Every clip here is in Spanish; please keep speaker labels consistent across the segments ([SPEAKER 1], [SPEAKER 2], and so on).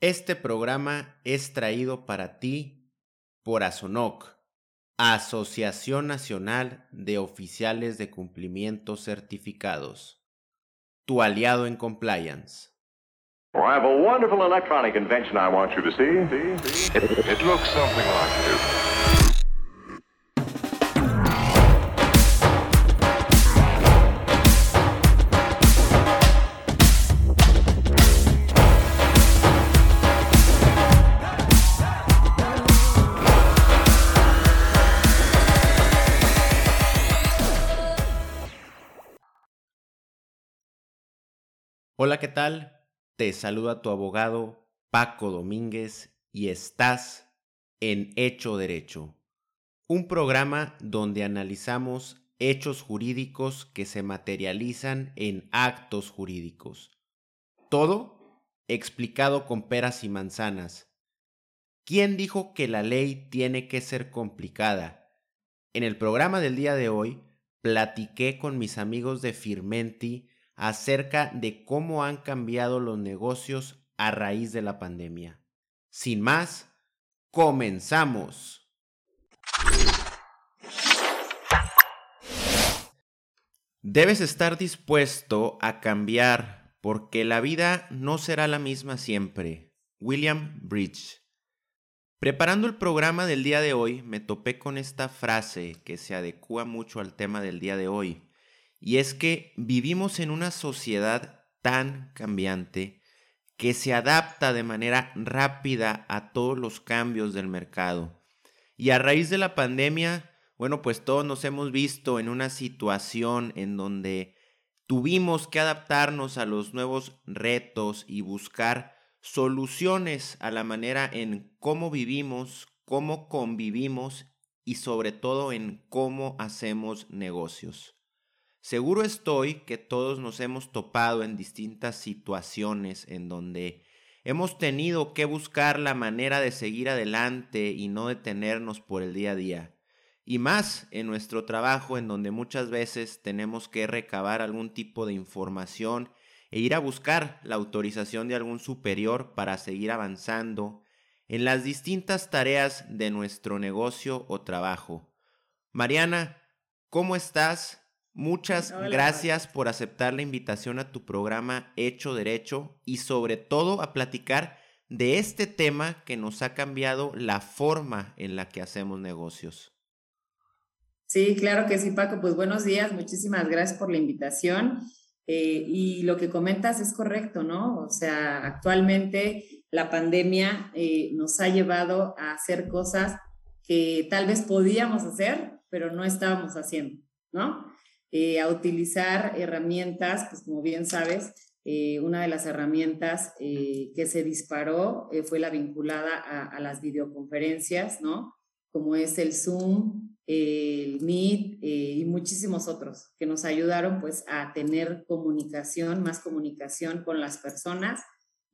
[SPEAKER 1] Este programa es traído para ti por ASONOC, Asociación Nacional de Oficiales de Cumplimiento Certificados, tu aliado en compliance.
[SPEAKER 2] Oh, I have a wonderful electronic invention I want you to see. It, it looks something like this.
[SPEAKER 1] Hola, ¿qué tal? Te saluda tu abogado Paco Domínguez y estás en Hecho Derecho, un programa donde analizamos hechos jurídicos que se materializan en actos jurídicos. Todo explicado con peras y manzanas. ¿Quién dijo que la ley tiene que ser complicada? En el programa del día de hoy platiqué con mis amigos de Firmenti acerca de cómo han cambiado los negocios a raíz de la pandemia. Sin más, comenzamos. Debes estar dispuesto a cambiar porque la vida no será la misma siempre. William Bridge. Preparando el programa del día de hoy, me topé con esta frase que se adecua mucho al tema del día de hoy. Y es que vivimos en una sociedad tan cambiante que se adapta de manera rápida a todos los cambios del mercado. Y a raíz de la pandemia, bueno, pues todos nos hemos visto en una situación en donde tuvimos que adaptarnos a los nuevos retos y buscar soluciones a la manera en cómo vivimos, cómo convivimos y sobre todo en cómo hacemos negocios. Seguro estoy que todos nos hemos topado en distintas situaciones en donde hemos tenido que buscar la manera de seguir adelante y no detenernos por el día a día. Y más en nuestro trabajo en donde muchas veces tenemos que recabar algún tipo de información e ir a buscar la autorización de algún superior para seguir avanzando en las distintas tareas de nuestro negocio o trabajo. Mariana, ¿cómo estás? Muchas gracias por aceptar la invitación a tu programa Hecho Derecho y sobre todo a platicar de este tema que nos ha cambiado la forma en la que hacemos negocios.
[SPEAKER 3] Sí, claro que sí, Paco. Pues buenos días, muchísimas gracias por la invitación. Eh, y lo que comentas es correcto, ¿no? O sea, actualmente la pandemia eh, nos ha llevado a hacer cosas que tal vez podíamos hacer, pero no estábamos haciendo, ¿no? Eh, a utilizar herramientas, pues como bien sabes, eh, una de las herramientas eh, que se disparó fue la vinculada a, las videoconferencias, ¿no? Como es el Zoom, el Meet y muchísimos otros que nos ayudaron pues a tener comunicación, más comunicación con las personas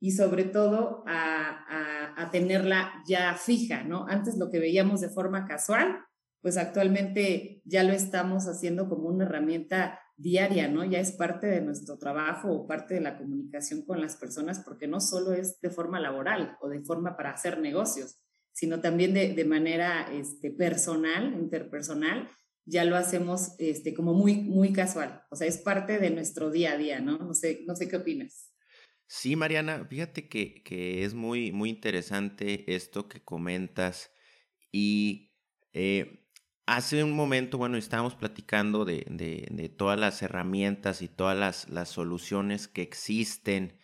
[SPEAKER 3] y sobre todo a, a tenerla ya fija, ¿no? Antes lo que veíamos de forma casual, pues actualmente ya lo estamos haciendo como una herramienta diaria, ¿no? Ya es parte de nuestro trabajo o parte de la comunicación con las personas, porque no solo es de forma laboral o de forma para hacer negocios, sino también de, manera este, personal, interpersonal, ya lo hacemos este, como muy, muy casual. O sea, es parte de nuestro día a día, ¿no? No sé, no sé qué opinas.
[SPEAKER 1] Sí, Mariana, fíjate que, que es muy, muy interesante esto que comentas y eh, Hace un momento, bueno, estábamos platicando de, de, todas las herramientas y todas las, las soluciones que existen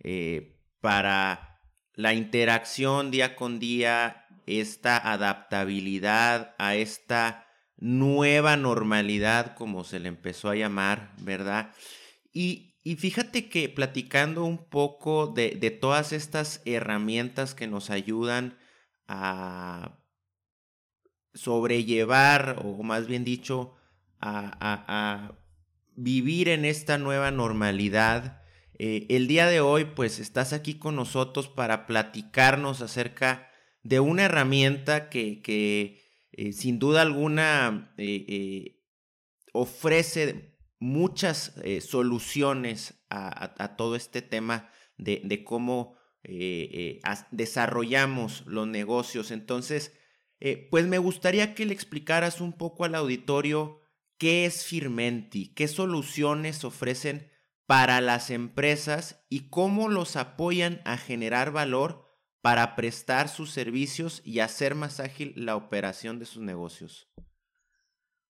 [SPEAKER 1] eh, para la interacción día con día, esta adaptabilidad a esta nueva normalidad, como se le empezó a llamar, ¿verdad? Y, y fíjate que platicando un poco de, de todas estas herramientas que nos ayudan a sobrellevar, o más bien dicho, a, vivir en esta nueva normalidad. Eh, el día de hoy, pues estás aquí con nosotros para platicarnos acerca de una herramienta que, que eh, sin duda alguna eh, ofrece muchas soluciones a, todo este tema de, de cómo desarrollamos los negocios. Entonces, pues me gustaría que le explicaras un poco al auditorio qué es Firmenti, qué soluciones ofrecen para las empresas y cómo los apoyan a generar valor para prestar sus servicios y hacer más ágil la operación de sus negocios.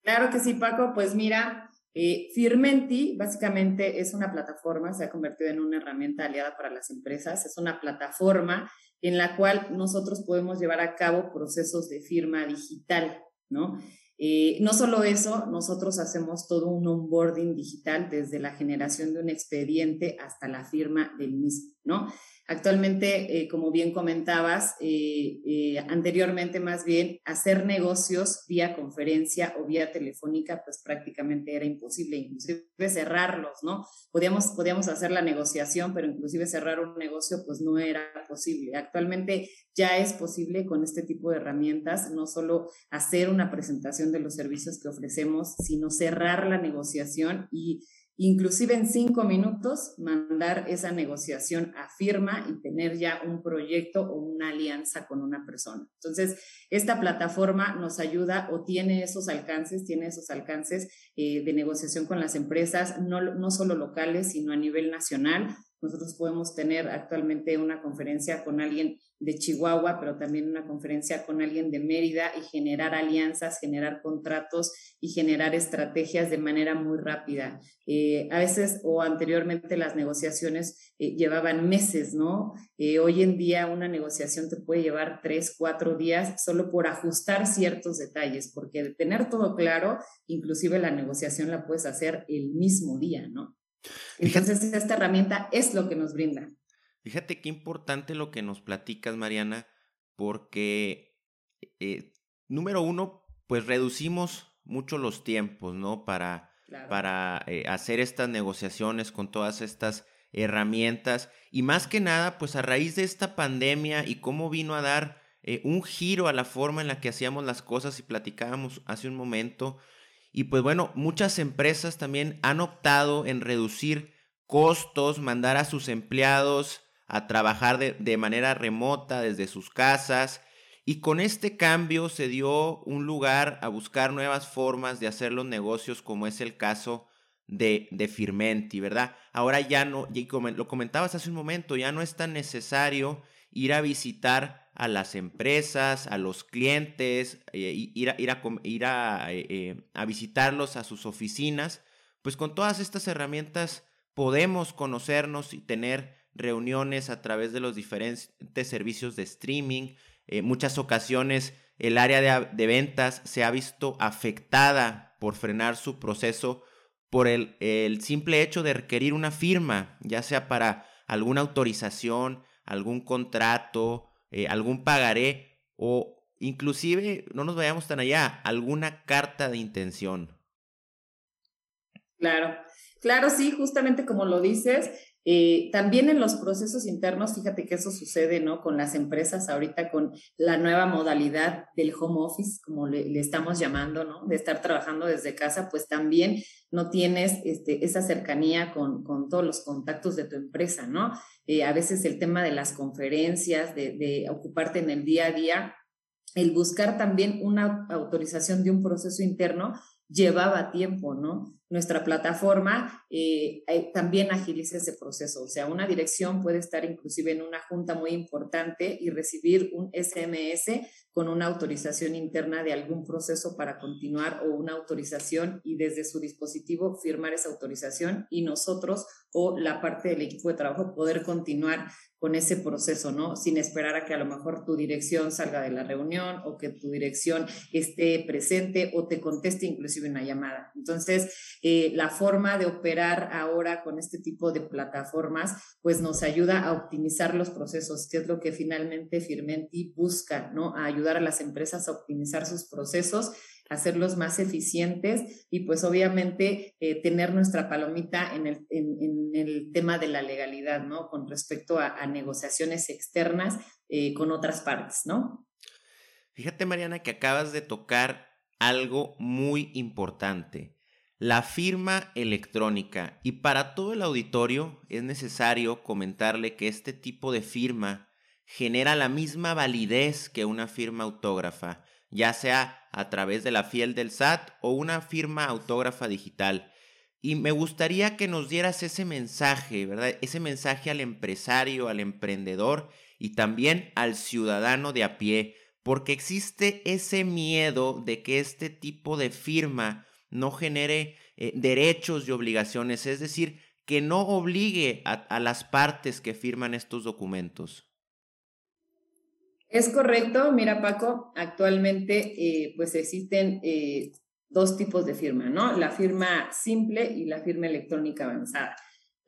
[SPEAKER 3] Claro que sí, Paco. Pues mira, eh, Firmenti básicamente es una plataforma, se ha convertido en una herramienta aliada para las empresas. Es una plataforma en la cual nosotros podemos llevar a cabo procesos de firma digital, ¿no? Eh, no solo eso, nosotros hacemos todo un onboarding digital desde la generación de un expediente hasta la firma del mismo, ¿no? Actualmente, eh, como bien comentabas, eh, eh, anteriormente más bien hacer negocios vía conferencia o vía telefónica, pues prácticamente era imposible, inclusive cerrarlos, ¿no? Podíamos, podíamos hacer la negociación, pero inclusive cerrar un negocio, pues no era posible. Actualmente ya es posible con este tipo de herramientas, no solo hacer una presentación de los servicios que ofrecemos, sino cerrar la negociación y inclusive en cinco minutos mandar esa negociación a firma y tener ya un proyecto o una alianza con una persona. Entonces, esta plataforma nos ayuda o tiene esos alcances, tiene esos alcances eh, de negociación con las empresas, no, no solo locales, sino a nivel nacional. Nosotros podemos tener actualmente una conferencia con alguien de Chihuahua, pero también una conferencia con alguien de Mérida y generar alianzas, generar contratos y generar estrategias de manera muy rápida. Eh, a veces o anteriormente las negociaciones eh, llevaban meses, ¿no? Eh, hoy en día una negociación te puede llevar tres, cuatro días solo por ajustar ciertos detalles, porque de tener todo claro, inclusive la negociación la puedes hacer el mismo día, ¿no? Entonces, esta herramienta es lo que nos brinda.
[SPEAKER 1] Fíjate qué importante lo que nos platicas, Mariana, porque, eh, número uno, pues reducimos mucho los tiempos, ¿no? Para, para eh, hacer estas negociaciones con todas estas herramientas. Y más que nada, pues a raíz de esta pandemia y cómo vino a dar eh, un giro a la forma en la que hacíamos las cosas y platicábamos hace un momento, y pues bueno, muchas empresas también han optado en reducir costos, mandar a sus empleados a trabajar de, manera remota desde sus casas. Y con este cambio se dio un lugar a buscar nuevas formas de hacer los negocios, como es el caso de, de Firmenti, ¿verdad? Ahora ya no, lo comentabas hace un momento, ya no es tan necesario ir a visitar a las empresas, a los clientes, eh, ir, eh, eh, a, visitarlos a sus oficinas, pues con todas estas herramientas podemos conocernos y tener reuniones a través de los diferentes servicios de streaming. En muchas ocasiones el área de, ventas se ha visto afectada por frenar su proceso por el simple hecho de requerir una firma, ya sea para alguna autorización, algún contrato, eh, algún pagaré o inclusive, no nos vayamos tan allá, alguna carta de intención.
[SPEAKER 3] Claro, claro, sí, justamente como lo dices, eh, también en los procesos internos, fíjate que eso sucede, ¿no? Con las empresas ahorita, con la nueva modalidad del home office, como le, estamos llamando, ¿no? De estar trabajando desde casa, pues también no tienes este, esa cercanía con, con, todos los contactos de tu empresa, ¿no? Eh, a veces el tema de las conferencias, de, de ocuparte en el día a día, el buscar también una autorización de un proceso interno llevaba tiempo, ¿no? Nuestra plataforma eh, también agiliza ese proceso, o sea, una dirección puede estar inclusive en una junta muy importante y recibir un SMS con una autorización interna de algún proceso para continuar o una autorización y desde su dispositivo firmar esa autorización y nosotros o la parte del equipo de trabajo poder continuar con ese proceso, ¿no? Sin esperar a que a lo mejor tu dirección salga de la reunión o que tu dirección esté presente o te conteste inclusive una llamada. Entonces, eh, la forma de operar ahora con este tipo de plataformas, pues nos ayuda a optimizar los procesos, que es lo que finalmente Firmenti busca, ¿no? A ayudar a las empresas a optimizar sus procesos, hacerlos más eficientes y pues obviamente eh, tener nuestra palomita en el, en, el, tema de la legalidad, ¿no? Con respecto a, negociaciones externas eh, con otras partes, ¿no?
[SPEAKER 1] Fíjate, Mariana, que acabas de tocar algo muy importante, la firma electrónica. Y para todo el auditorio es necesario comentarle que este tipo de firma genera la misma validez que una firma autógrafa, ya sea a través de la fiel del SAT o una firma autógrafa digital. Y me gustaría que nos dieras ese mensaje, ¿verdad? Ese mensaje al empresario, al emprendedor y también al ciudadano de a pie, porque existe ese miedo de que este tipo de firma no genere eh, derechos y obligaciones, es decir, que no obligue a, las partes que firman estos documentos.
[SPEAKER 3] Es correcto, mira Paco, actualmente eh, pues existen eh, dos tipos de firma, ¿no? La firma simple y la firma electrónica avanzada.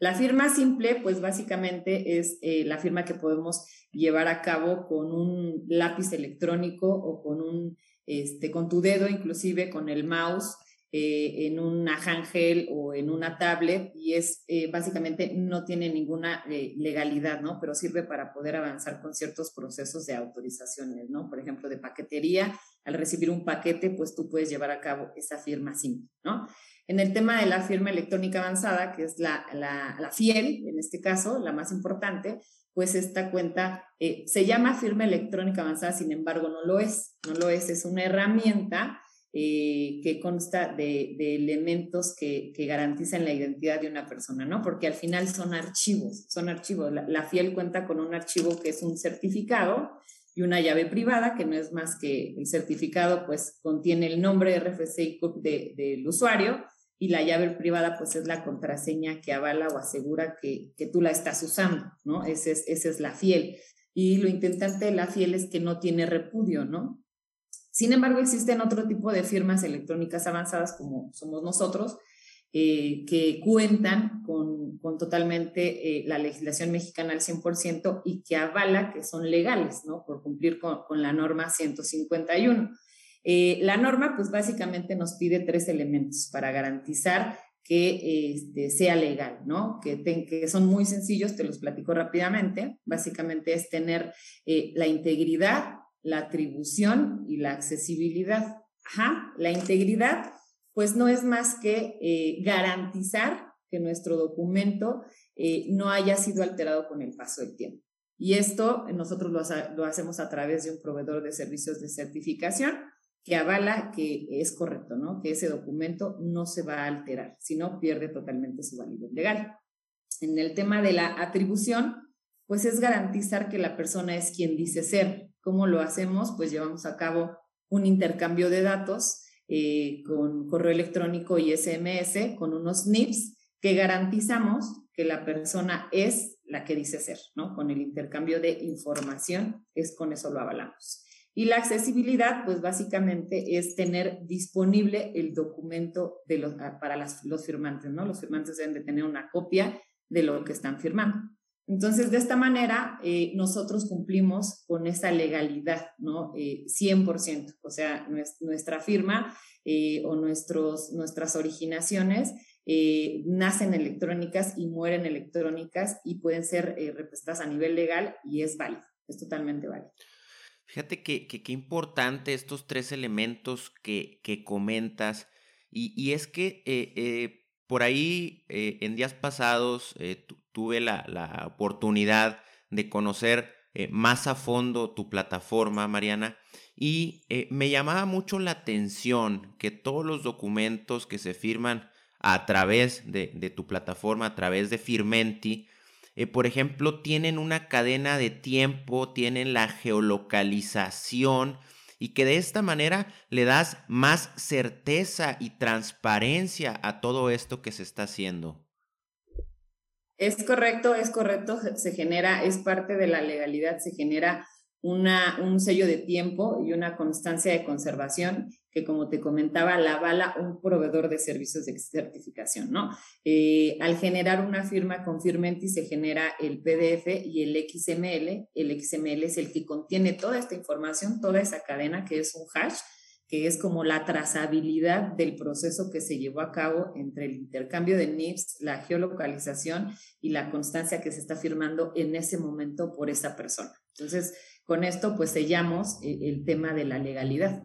[SPEAKER 3] La firma simple, pues básicamente es la firma que podemos llevar a cabo con un lápiz electrónico o con un, este, con tu dedo, inclusive con el mouse eh, en una handheld o en una tablet y es eh, básicamente no tiene ninguna eh, legalidad, ¿no? Pero sirve para poder avanzar con ciertos procesos de autorizaciones, ¿no? Por ejemplo, de paquetería, al recibir un paquete, pues tú puedes llevar a cabo esa firma simple, ¿no? En el tema de la firma electrónica avanzada, que es la, la FIEL, en este caso, la más importante, pues esta cuenta se llama firma electrónica avanzada, sin embargo, no lo es, no lo es, es una herramienta eh, que consta de, elementos que, garantizan la identidad de una persona, ¿no? Porque al final son archivos, son archivos. La, FIEL cuenta con un archivo que es un certificado y una llave privada, que no es más que el certificado, pues contiene el nombre RFC y CUP del usuario y la llave privada, pues es la contraseña que avala o asegura que, tú la estás usando, ¿no? Ese es, esa es la FIEL. Y lo intentante de la FIEL es que no tiene repudio, ¿no? Sin embargo, existen otro tipo de firmas electrónicas avanzadas como somos nosotros, eh, que cuentan con, totalmente eh, la legislación mexicana al 100% y que avala que son legales, ¿no? Por cumplir con, la norma 151. Eh, la norma, pues básicamente nos pide tres elementos para garantizar que este, sea legal, ¿no? Que, que, son muy sencillos, te los platico rápidamente. Básicamente es tener la integridad, la atribución y la accesibilidad. Ajá, la integridad, pues no es más que eh, garantizar que nuestro documento eh, no haya sido alterado con el paso del tiempo. Y esto nosotros lo, lo, hacemos a través de un proveedor de servicios de certificación que avala que es correcto, ¿no? Que ese documento no se va a alterar, sino pierde totalmente su validez legal. En el tema de la atribución, pues es garantizar que la persona es quien dice ser, ¿Cómo lo hacemos? Pues llevamos a cabo un intercambio de datos eh, con correo electrónico y SMS, con unos NIPS que garantizamos que la persona es la que dice ser, ¿no? Con el intercambio de información, es con eso lo avalamos. Y la accesibilidad, pues básicamente es tener disponible el documento los, para los firmantes, ¿no? Los firmantes deben de tener una copia de lo que están firmando. Entonces, de esta manera, eh, nosotros cumplimos con esa legalidad, ¿no? 100%. Eh, o sea, nuestra firma eh, o nuestros, nuestras originaciones nacen electrónicas y mueren electrónicas y pueden ser representadas a nivel legal y es válido, es totalmente válido.
[SPEAKER 1] Fíjate que qué importante estos tres elementos que, comentas y, es que por ahí en días pasados tuve la, oportunidad de conocer eh, más a fondo tu plataforma, Mariana, y eh, me llamaba mucho la atención que todos los documentos que se firman a través de, tu plataforma, a través de Firmenti, eh, por ejemplo, tienen una cadena de tiempo, tienen la geolocalización y que de esta manera le das más certeza y transparencia a todo esto que se está haciendo.
[SPEAKER 3] Es correcto, es correcto, se genera, es parte de la legalidad, se genera una, un sello de tiempo y una constancia de conservación que, como te comentaba, la avala un proveedor de servicios de certificación, ¿no? Eh, al generar una firma con Firmenti se genera el PDF y el XML. El XML es el que contiene toda esta información, toda esa cadena que es un hash que es como la trazabilidad del proceso que se llevó a cabo entre el intercambio de NIPS, la geolocalización y la constancia que se está firmando en ese momento por esa persona. Entonces, con esto pues sellamos el, tema de la legalidad.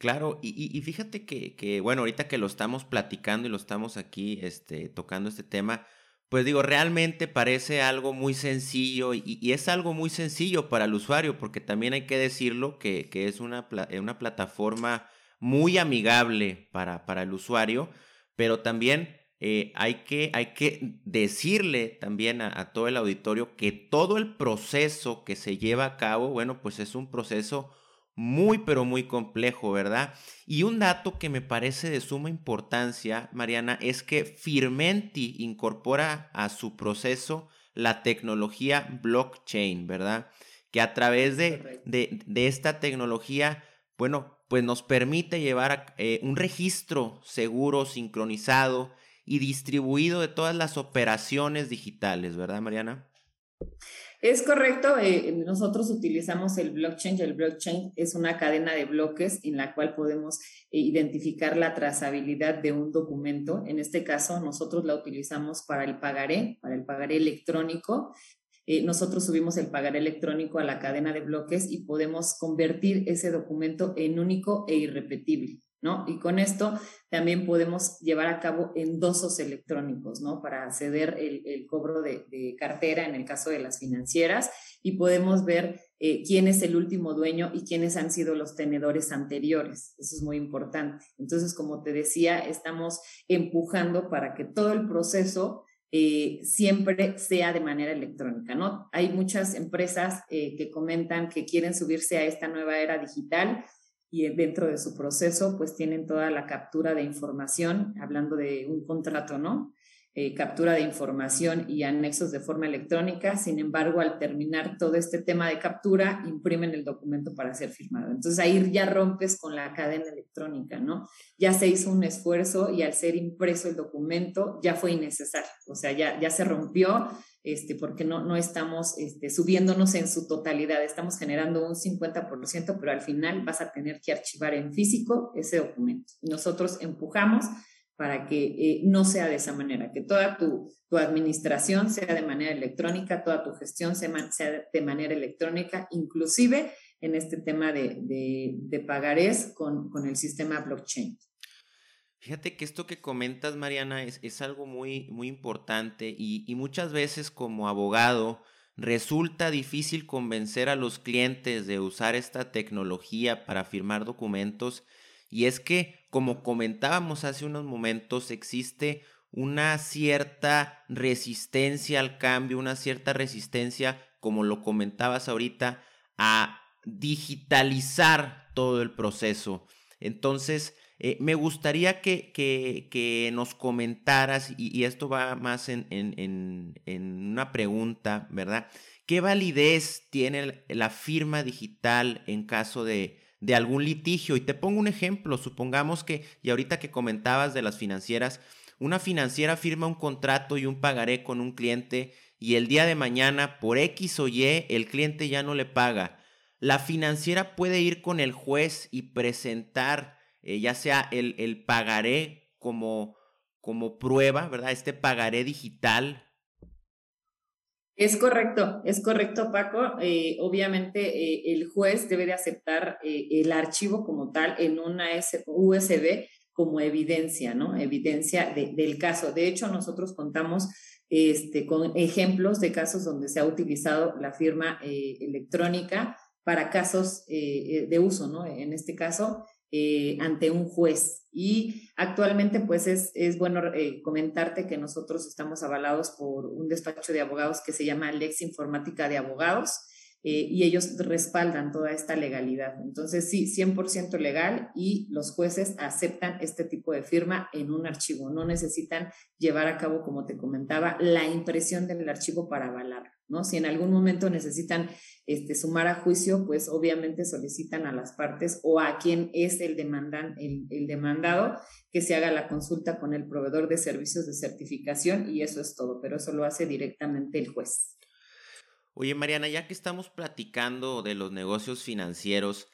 [SPEAKER 1] Claro, y, fíjate que, bueno, ahorita que lo estamos platicando y lo estamos aquí este, tocando este tema, pues digo, realmente parece algo muy sencillo y, es algo muy sencillo para el usuario, porque también hay que decirlo que, es una, una, plataforma muy amigable para, para el usuario, pero también eh, hay, que, hay, que, decirle también a, a todo el auditorio que todo el proceso que se lleva a cabo, bueno, pues es un proceso muy, pero muy complejo, ¿verdad? Y un dato que me parece de suma importancia, Mariana, es que Firmenti incorpora a su proceso la tecnología blockchain, ¿verdad? Que a través de, de, esta tecnología, bueno, pues nos permite llevar eh, un registro seguro, sincronizado y distribuido de todas las operaciones digitales, ¿verdad, Mariana?
[SPEAKER 3] Es correcto, eh, nosotros utilizamos el blockchain. El blockchain es una cadena de bloques en la cual podemos eh, identificar la trazabilidad de un documento. En este caso, nosotros la utilizamos para el pagaré, para el pagaré electrónico. Eh, nosotros subimos el pagaré electrónico a la cadena de bloques y podemos convertir ese documento en único e irrepetible. ¿No? Y con esto también podemos llevar a cabo endosos electrónicos, ¿no? Para acceder el, cobro de, cartera en el caso de las financieras y podemos ver eh, quién es el último dueño y quiénes han sido los tenedores anteriores. Eso es muy importante. Entonces, como te decía, estamos empujando para que todo el proceso eh, siempre sea de manera electrónica, ¿no? Hay muchas empresas eh, que comentan que quieren subirse a esta nueva era digital y dentro de su proceso pues tienen toda la captura de información, hablando de un contrato, ¿no? Eh, captura de información y anexos de forma electrónica. Sin embargo, al terminar todo este tema de captura, imprimen el documento para ser firmado. Entonces ahí ya rompes con la cadena electrónica, ¿no? Ya se hizo un esfuerzo y al ser impreso el documento ya fue innecesario. O sea, ya, ya se rompió este, porque no, no estamos este, subiéndonos en su totalidad, estamos generando un 50%, pero al final vas a tener que archivar en físico ese documento. Nosotros empujamos para que eh, no sea de esa manera, que toda tu, tu, administración sea de manera electrónica, toda tu gestión sea, de manera electrónica, inclusive en este tema de, de, de pagarés con, con el sistema blockchain.
[SPEAKER 1] Fíjate que esto que comentas, Mariana, es, es algo muy, muy importante y, y, muchas veces como abogado resulta difícil convencer a los clientes de usar esta tecnología para firmar documentos y es que, como comentábamos hace unos momentos, existe una cierta resistencia al cambio, una cierta resistencia, como lo comentabas ahorita, a digitalizar todo el proceso. Entonces, eh, me gustaría que, que, nos comentaras, y, esto va más en, en, en, una pregunta, ¿verdad? ¿Qué validez tiene la firma digital en caso de, de algún litigio? Y te pongo un ejemplo, supongamos que, y ahorita que comentabas de las financieras, una financiera firma un contrato y un pagaré con un cliente y el día de mañana, por X o Y, el cliente ya no le paga. La financiera puede ir con el juez y presentar eh, ya sea el, el pagaré como, como prueba, ¿verdad? Este pagaré digital.
[SPEAKER 3] Es correcto, es correcto, Paco. Eh, obviamente eh, el juez debe de aceptar el archivo como tal en una USB como evidencia, ¿no? Evidencia del caso. De hecho, nosotros contamos este, con ejemplos de casos donde se ha utilizado la firma electrónica para casos de uso, ¿no? En este caso, eh, ante un juez. Y actualmente, pues es, es bueno eh, comentarte que nosotros estamos avalados por un despacho de abogados que se llama Lex Informática de Abogados. Eh, y ellos respaldan toda esta legalidad. Entonces, sí, 100% legal y los jueces aceptan este tipo de firma en un archivo. No necesitan llevar a cabo, como te comentaba, la impresión del archivo para avalar. ¿No? Si en algún momento necesitan este, sumar a juicio, pues obviamente solicitan a las partes o a quien es el, demandan, el, el demandado que se haga la consulta con el proveedor de servicios de certificación y eso es todo, pero eso lo hace directamente el juez.
[SPEAKER 1] Oye, Mariana, ya que estamos platicando de los negocios financieros,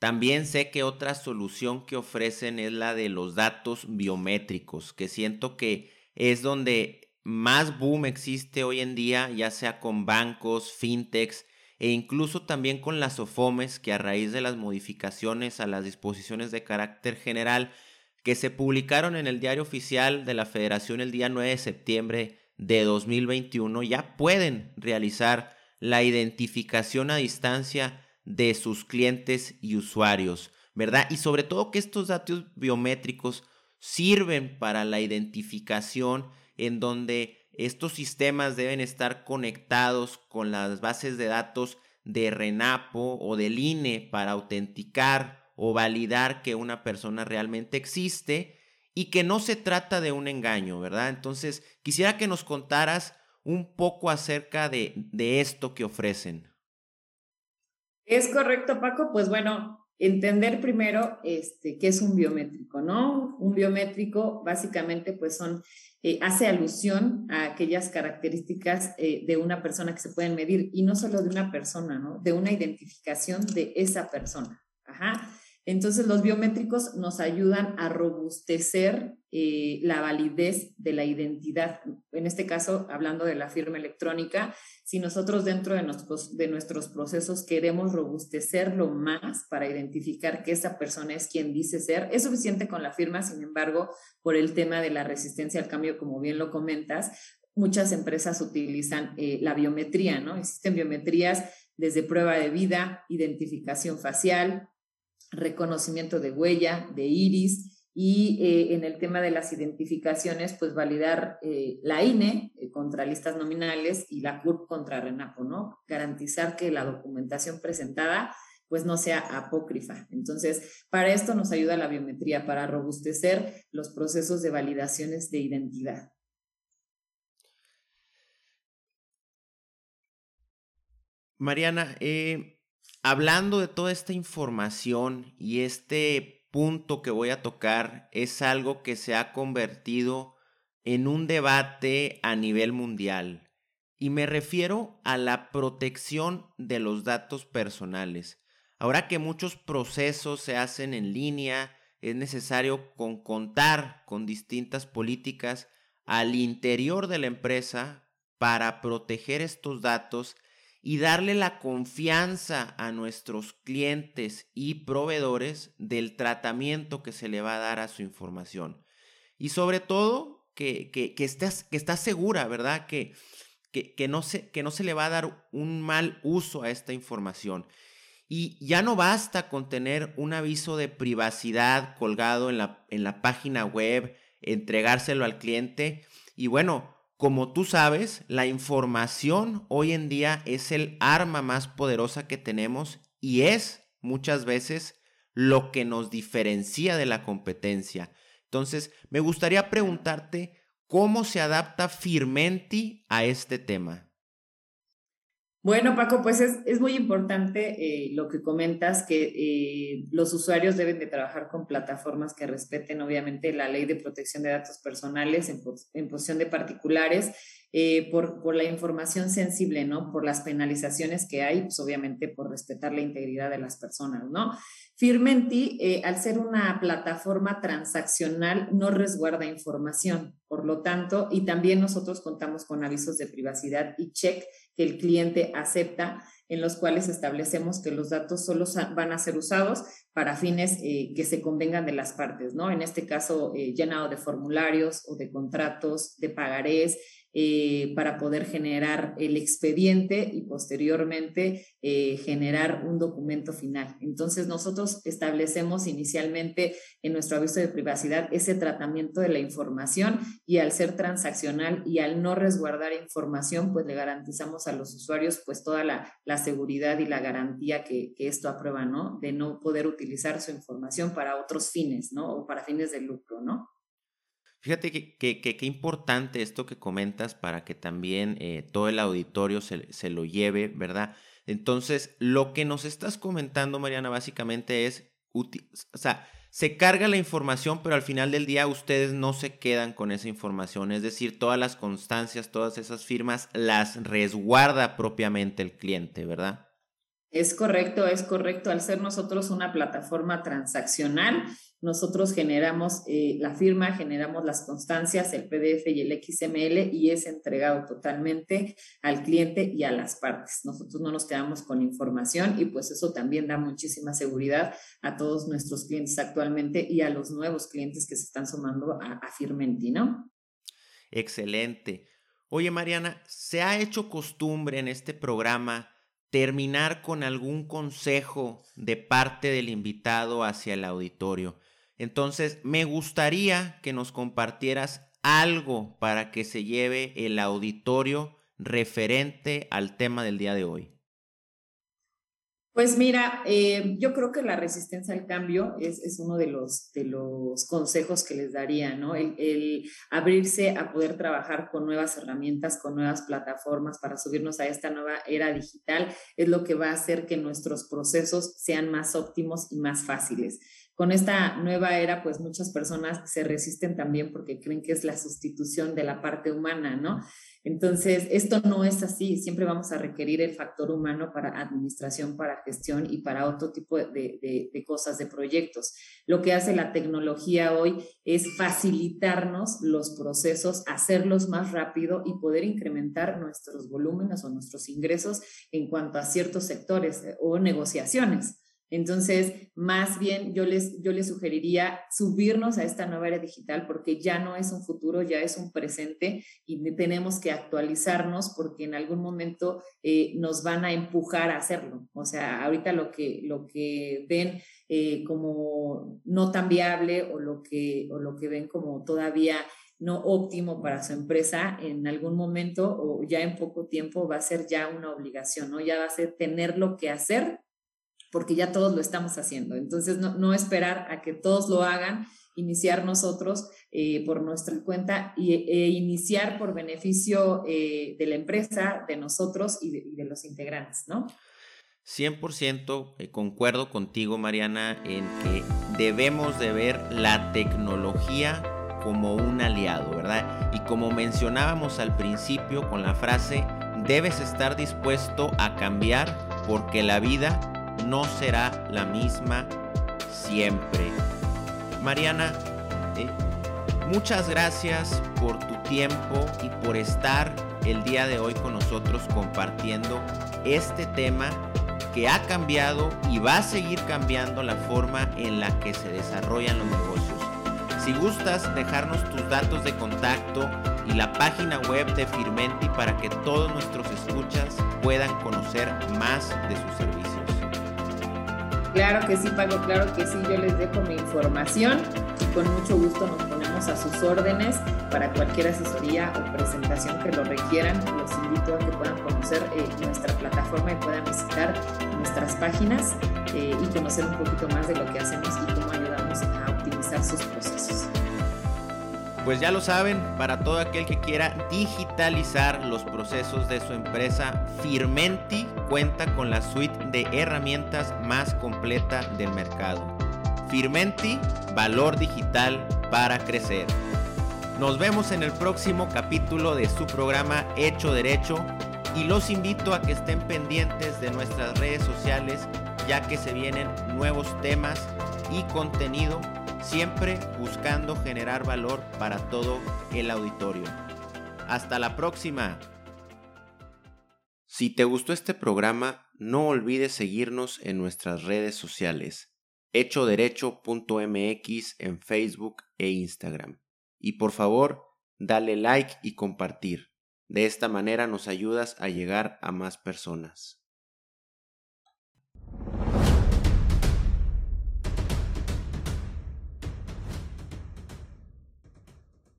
[SPEAKER 1] también sé que otra solución que ofrecen es la de los datos biométricos, que siento que es donde más boom existe hoy en día, ya sea con bancos, fintechs, e incluso también con las OFOMES que a raíz de las modificaciones a las disposiciones de carácter general que se publicaron en el diario oficial de la Federación el día 9 de septiembre de 2021 ya pueden realizar la identificación a distancia de sus clientes y usuarios, ¿verdad? Y sobre todo que estos datos biométricos sirven para la identificación en donde estos sistemas deben estar conectados con las bases de datos de RENAPO o del INE para autenticar o validar que una persona realmente existe y que no se trata de un engaño, ¿verdad? Entonces, quisiera que nos contaras un poco acerca de, de esto que ofrecen.
[SPEAKER 3] Es correcto, Paco. Pues bueno, entender primero este, qué es un biométrico, ¿no? Un biométrico básicamente pues son, eh, hace alusión a aquellas características eh, de una persona que se pueden medir y no solo de una persona, ¿no? De una identificación de esa persona. Ajá. Entonces, los biométricos nos ayudan a robustecer eh, la validez de la identidad. En este caso, hablando de la firma electrónica, si nosotros dentro de nuestros, procesos queremos robustecerlo más para identificar que esa persona es quien dice ser, es suficiente con la firma, sin embargo, por el tema de la resistencia al cambio, como bien lo comentas, muchas empresas utilizan eh, la biometría, ¿no? Existen biometrías desde prueba de vida, identificación facial, reconocimiento de huella, de iris, y eh, en el tema de las identificaciones, pues validar eh, la INE eh, contra listas nominales y la CURP contra RENAPO, ¿no? Garantizar que la documentación presentada pues no sea apócrifa. Entonces, para esto nos ayuda la biometría, para robustecer los procesos de validaciones de identidad.
[SPEAKER 1] Mariana, eh, hablando de toda esta información y este punto que voy a tocar es algo que se ha convertido en un debate a nivel mundial y me refiero a la protección de los datos personales. Ahora que muchos procesos se hacen en línea, es necesario contar con distintas políticas al interior de la empresa para proteger estos datos y darle la confianza a nuestros clientes y proveedores del tratamiento que se le va a dar a su información. Y sobre todo, que, que, que segura, ¿verdad? Que, que, no se, que no se le va a dar un mal uso a esta información. Y ya no basta con tener un aviso de privacidad colgado en la, en la página web, entregárselo al cliente. Y bueno, como tú sabes, la información hoy en día es el arma más poderosa que tenemos y es muchas veces lo que nos diferencia de la competencia. Entonces, me gustaría preguntarte cómo se adapta Firmenti a este tema.
[SPEAKER 3] Bueno, Paco, pues es, muy importante eh, lo que comentas, que eh, los usuarios deben de trabajar con plataformas que respeten obviamente la ley de protección de datos personales en, en posición de particulares, eh, por, por, la información sensible, ¿no? Por las penalizaciones que hay, pues obviamente por respetar la integridad de las personas, ¿no? Firmenti, eh, al ser una plataforma transaccional, no resguarda información. Por lo tanto, y también nosotros contamos con avisos de privacidad y check que el cliente acepta, en los cuales establecemos que los datos solo van a ser usados para fines eh, que se convengan de las partes, ¿no? En este caso, eh, llenado de formularios o de contratos, de pagarés, eh, para poder generar el expediente y posteriormente eh, generar un documento final. Entonces nosotros establecemos inicialmente en nuestro aviso de privacidad ese tratamiento de la información y al ser transaccional y al no resguardar información, pues le garantizamos a los usuarios pues toda la, seguridad y la garantía que, que, esto aprueba, ¿no? De no poder utilizar su información para otros fines, ¿no? O para fines de lucro, ¿no?
[SPEAKER 1] Fíjate que qué importante esto que comentas para que también eh, todo el auditorio se, se, lo lleve, ¿verdad? Entonces, lo que nos estás comentando, Mariana, básicamente es, o sea, se carga la información, pero al final del día ustedes no se quedan con esa información, es decir, todas las constancias, todas esas firmas las resguarda propiamente el cliente, ¿verdad?
[SPEAKER 3] Es correcto, es correcto. Al ser nosotros una plataforma transaccional, nosotros generamos eh, la firma, generamos las constancias, el PDF y el XML y es entregado totalmente al cliente y a las partes. Nosotros no nos quedamos con información y pues eso también da muchísima seguridad a todos nuestros clientes actualmente y a los nuevos clientes que se están sumando a, a Firmenti, ¿no?
[SPEAKER 1] Excelente. Oye, Mariana, ¿se ha hecho costumbre en este programa terminar con algún consejo de parte del invitado hacia el auditorio. Entonces, me gustaría que nos compartieras algo para que se lleve el auditorio referente al tema del día de hoy.
[SPEAKER 3] Pues mira, eh, yo creo que la resistencia al cambio es, uno de los, de los consejos que les daría, ¿no? El, abrirse a poder trabajar con nuevas herramientas, con nuevas plataformas para subirnos a esta nueva era digital es lo que va a hacer que nuestros procesos sean más óptimos y más fáciles. Con esta nueva era, pues muchas personas se resisten también porque creen que es la sustitución de la parte humana, ¿no? Entonces, esto no es así. Siempre vamos a requerir el factor humano para administración, para gestión y para otro tipo de, cosas, de proyectos. Lo que hace la tecnología hoy es facilitarnos los procesos, hacerlos más rápido y poder incrementar nuestros volúmenes o nuestros ingresos en cuanto a ciertos sectores eh, o negociaciones. Entonces, más bien yo les, yo les sugeriría subirnos a esta nueva era digital porque ya no es un futuro, ya es un presente y tenemos que actualizarnos porque en algún momento eh, nos van a empujar a hacerlo. O sea, ahorita lo que, lo que ven eh, como no tan viable o lo, que, o lo que ven como todavía no óptimo para su empresa, en algún momento o ya en poco tiempo va a ser ya una obligación, ¿no? Ya va a ser tenerlo que hacer porque ya todos lo estamos haciendo. Entonces, no, esperar a que todos lo hagan, iniciar nosotros eh, por nuestra cuenta y, e iniciar por beneficio eh, de la empresa, de nosotros y de, los integrantes, ¿no?
[SPEAKER 1] 100% eh, concuerdo contigo, Mariana, en que debemos de ver la tecnología como un aliado, ¿verdad? Y como mencionábamos al principio con la frase, debes estar dispuesto a cambiar porque la vida no será la misma siempre. Mariana, eh, muchas gracias por tu tiempo y por estar el día de hoy con nosotros compartiendo este tema que ha cambiado y va a seguir cambiando la forma en la que se desarrollan los negocios. Si gustas dejarnos tus datos de contacto y la página web de Firmenti para que todos nuestros escuchas puedan conocer más de sus servicios.
[SPEAKER 3] Claro que sí, Paco, claro que sí, yo les dejo mi información y con mucho gusto nos ponemos a sus órdenes para cualquier asesoría o presentación que lo requieran. Los invito a que puedan conocer eh, nuestra plataforma y puedan visitar nuestras páginas eh, y conocer un poquito más de lo que hacemos y cómo ayudamos a optimizar sus procesos.
[SPEAKER 1] Pues ya lo saben, para todo aquel que quiera digitalizar los procesos de su empresa, Firmenti cuenta con la suite de herramientas más completa del mercado. Firmenti, valor digital para crecer. Nos vemos en el próximo capítulo de su programa Hecho Derecho y los invito a que estén pendientes de nuestras redes sociales ya que se vienen nuevos temas y contenido siempre buscando generar valor para todo el auditorio. Hasta la próxima. Si te gustó este programa, no olvides seguirnos en nuestras redes sociales, hechoderecho.mx en Facebook e Instagram. Y por favor, dale like y compartir. De esta manera nos ayudas a llegar a más personas.